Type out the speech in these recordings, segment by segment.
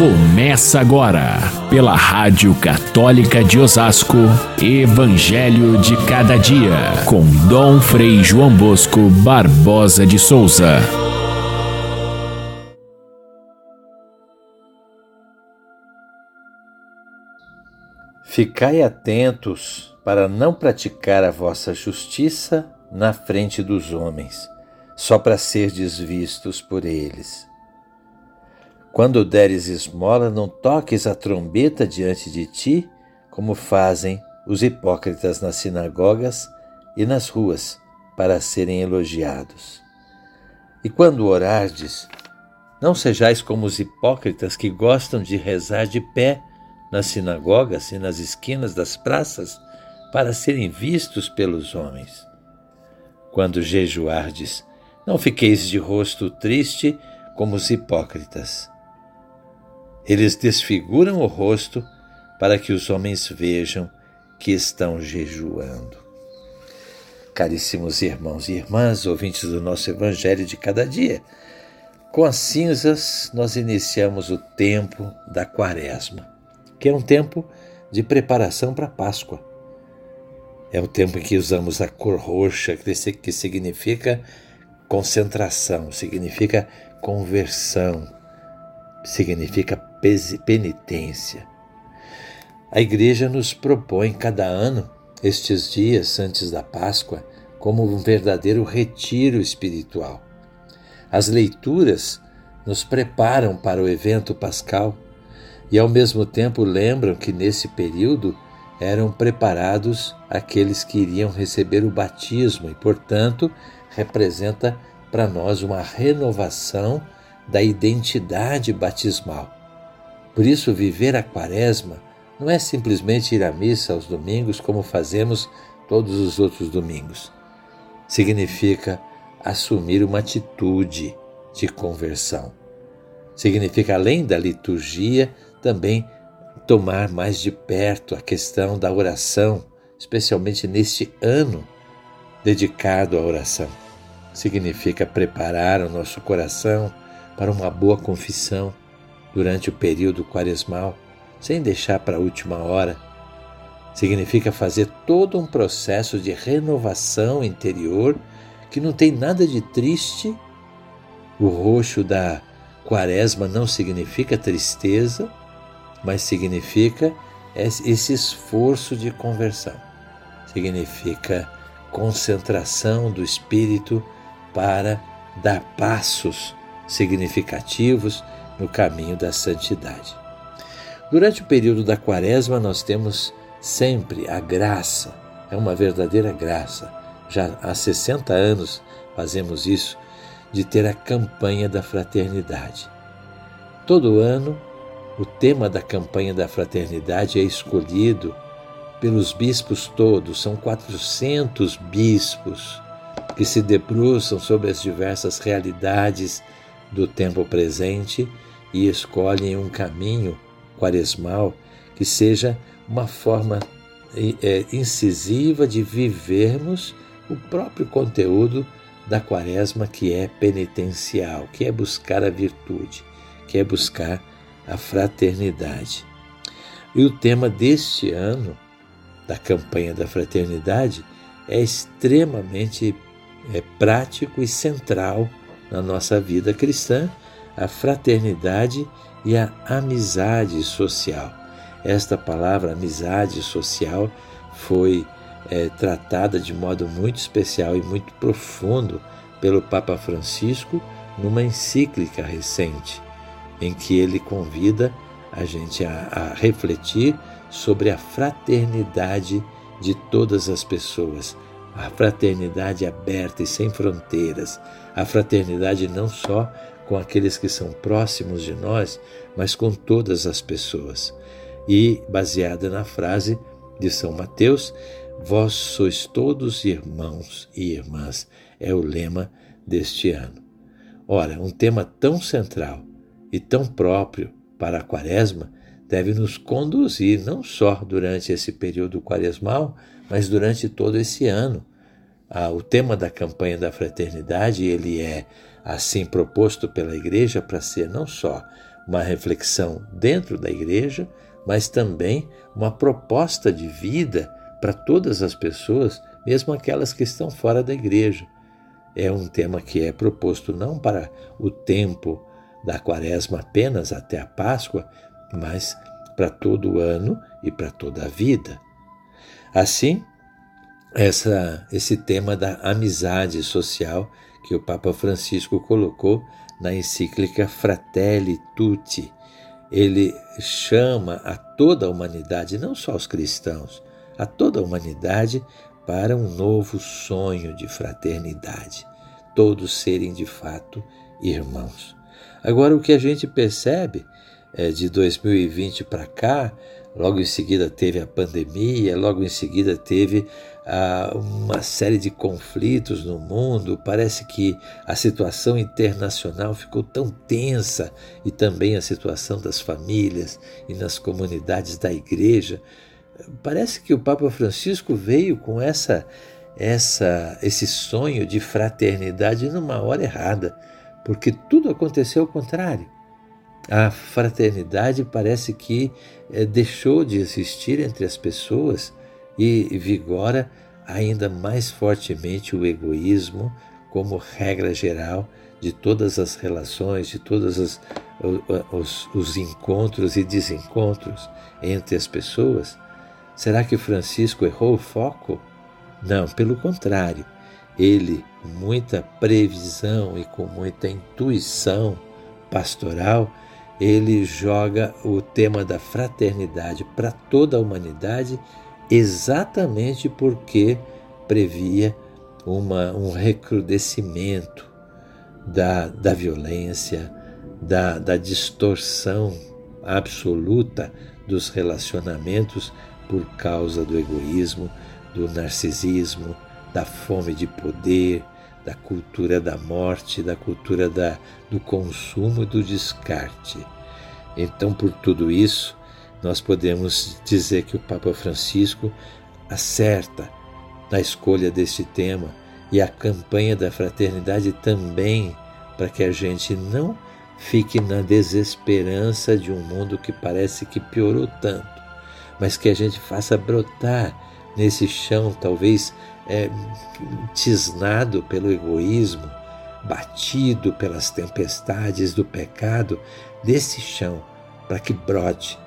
Começa agora, pela Rádio Católica de Osasco, Evangelho de Cada Dia, com Dom Frei João Bosco Barbosa de Souza. Ficai atentos para não praticar a vossa justiça na frente dos homens, só para serdes vistos por eles. Quando deres esmola, não toques a trombeta diante de ti, como fazem os hipócritas nas sinagogas e nas ruas, para serem elogiados. E quando orardes, não sejais como os hipócritas que gostam de rezar de pé nas sinagogas e nas esquinas das praças, para serem vistos pelos homens. Quando jejuardes, não fiqueis de rosto triste como os hipócritas eles desfiguram o rosto para que os homens vejam que estão jejuando. Caríssimos irmãos e irmãs, ouvintes do nosso Evangelho de cada dia, com as cinzas nós iniciamos o tempo da Quaresma, que é um tempo de preparação para a Páscoa. É o tempo em que usamos a cor roxa, que significa concentração, significa conversão, significa penitência. A Igreja nos propõe cada ano estes dias antes da Páscoa como um verdadeiro retiro espiritual. As leituras nos preparam para o evento pascal e, ao mesmo tempo, lembram que nesse período eram preparados aqueles que iriam receber o batismo e, portanto, representa para nós uma renovação da identidade batismal. Por isso, viver a Quaresma não é simplesmente ir à missa aos domingos como fazemos todos os outros domingos. Significa assumir uma atitude de conversão. Significa, além da liturgia, também tomar mais de perto a questão da oração, especialmente neste ano dedicado à oração. Significa preparar o nosso coração para uma boa confissão durante o período quaresmal, sem deixar para a última hora. Significa fazer todo um processo de renovação interior que não tem nada de triste. O roxo da quaresma não significa tristeza, mas significa esse esforço de conversão. Significa concentração do espírito para dar passos significativos no caminho da santidade. Durante o período da Quaresma, nós temos sempre a graça, é uma verdadeira graça. Já há 60 anos fazemos isso, de ter a campanha da fraternidade. Todo ano, o tema da campanha da fraternidade é escolhido pelos bispos todos, são 400 bispos que se debruçam sobre as diversas realidades do tempo presente e escolhem um caminho quaresmal que seja uma forma é, incisiva de vivermos o próprio conteúdo da quaresma, que é penitencial, que é buscar a virtude, que é buscar a fraternidade. E o tema deste ano, da campanha da fraternidade, é extremamente é, prático e central na nossa vida cristã a fraternidade e a amizade social. Esta palavra, amizade social, foi é, tratada de modo muito especial e muito profundo pelo Papa Francisco numa encíclica recente, em que ele convida a gente a, a refletir sobre a fraternidade de todas as pessoas, a fraternidade aberta e sem fronteiras, a fraternidade não só com aqueles que são próximos de nós, mas com todas as pessoas. E baseada na frase de São Mateus, vós sois todos irmãos e irmãs, é o lema deste ano. Ora, um tema tão central e tão próprio para a Quaresma deve nos conduzir não só durante esse período quaresmal, mas durante todo esse ano ah, o tema da campanha da fraternidade ele é assim proposto pela igreja para ser não só uma reflexão dentro da igreja, mas também uma proposta de vida para todas as pessoas, mesmo aquelas que estão fora da igreja. É um tema que é proposto não para o tempo da quaresma apenas até a Páscoa, mas para todo o ano e para toda a vida. Assim, essa, esse tema da amizade social que o Papa Francisco colocou na encíclica Fratelli Tutti. Ele chama a toda a humanidade, não só os cristãos, a toda a humanidade para um novo sonho de fraternidade, todos serem de fato irmãos. Agora, o que a gente percebe é, de 2020 para cá, logo em seguida teve a pandemia, logo em seguida teve ah, uma série de conflitos no mundo. Parece que a situação internacional ficou tão tensa e também a situação das famílias e nas comunidades da igreja. Parece que o Papa Francisco veio com essa essa esse sonho de fraternidade numa hora errada, porque tudo aconteceu ao contrário. A fraternidade parece que é, deixou de existir entre as pessoas e vigora ainda mais fortemente o egoísmo como regra geral de todas as relações, de todos os, os, os encontros e desencontros entre as pessoas? Será que Francisco errou o foco? Não, pelo contrário. Ele, com muita previsão e com muita intuição pastoral, ele joga o tema da fraternidade para toda a humanidade exatamente porque previa uma, um recrudescimento da, da violência, da, da distorção absoluta dos relacionamentos por causa do egoísmo, do narcisismo, da fome de poder, da cultura da morte, da cultura da, do consumo e do descarte. Então, por tudo isso, nós podemos dizer que o Papa Francisco acerta na escolha deste tema e a campanha da fraternidade também, para que a gente não fique na desesperança de um mundo que parece que piorou tanto, mas que a gente faça brotar nesse chão, talvez é, tisnado pelo egoísmo, batido pelas tempestades do pecado, desse chão, para que brote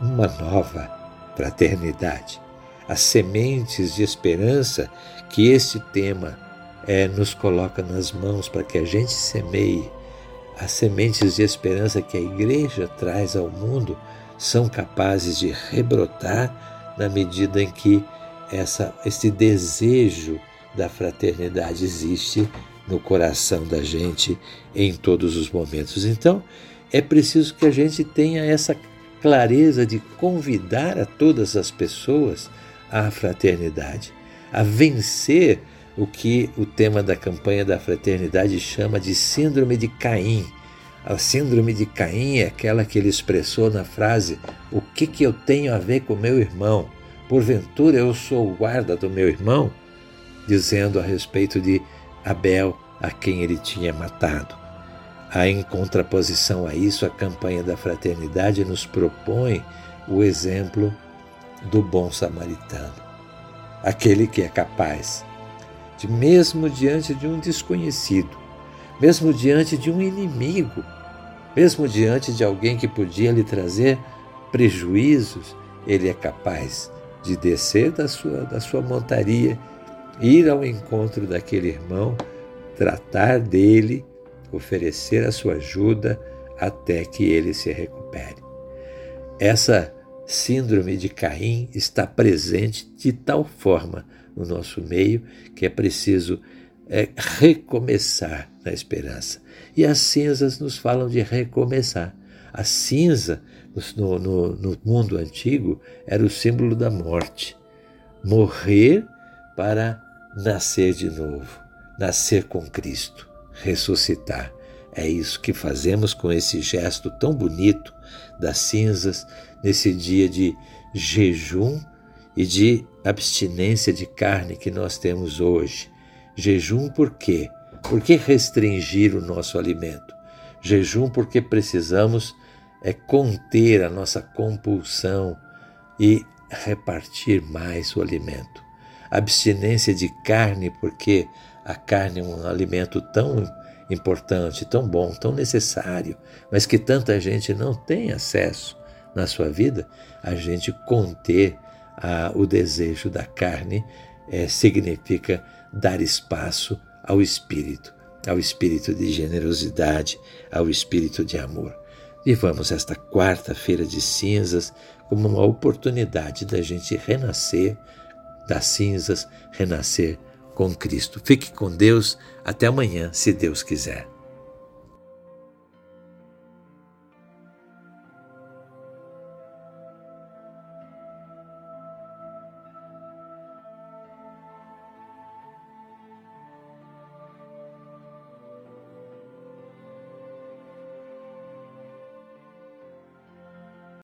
uma nova fraternidade. As sementes de esperança que este tema é, nos coloca nas mãos para que a gente semeie, as sementes de esperança que a igreja traz ao mundo são capazes de rebrotar na medida em que essa, esse desejo da fraternidade existe no coração da gente em todos os momentos. Então, é preciso que a gente tenha essa clareza de convidar a todas as pessoas à fraternidade, a vencer o que o tema da campanha da fraternidade chama de Síndrome de Caim. A Síndrome de Caim é aquela que ele expressou na frase: O que, que eu tenho a ver com meu irmão? Porventura eu sou o guarda do meu irmão? Dizendo a respeito de Abel, a quem ele tinha matado. Em contraposição a isso, a campanha da fraternidade nos propõe o exemplo do bom samaritano, aquele que é capaz de, mesmo diante de um desconhecido, mesmo diante de um inimigo, mesmo diante de alguém que podia lhe trazer prejuízos, ele é capaz de descer da sua, da sua montaria, ir ao encontro daquele irmão, tratar dele oferecer a sua ajuda até que ele se recupere. Essa síndrome de Caim está presente de tal forma no nosso meio que é preciso é, recomeçar na esperança. E as cinzas nos falam de recomeçar. A cinza no, no, no mundo antigo era o símbolo da morte. Morrer para nascer de novo, nascer com Cristo ressuscitar. É isso que fazemos com esse gesto tão bonito das cinzas, nesse dia de jejum e de abstinência de carne que nós temos hoje. Jejum por quê? Por que restringir o nosso alimento? Jejum porque precisamos é conter a nossa compulsão e repartir mais o alimento. Abstinência de carne porque a carne é um alimento tão importante, tão bom, tão necessário, mas que tanta gente não tem acesso na sua vida, a gente conter a, o desejo da carne é, significa dar espaço ao espírito, ao espírito de generosidade, ao espírito de amor. Vivamos esta quarta-feira de cinzas como uma oportunidade da gente renascer das cinzas, renascer com Cristo. Fique com Deus. Até amanhã, se Deus quiser.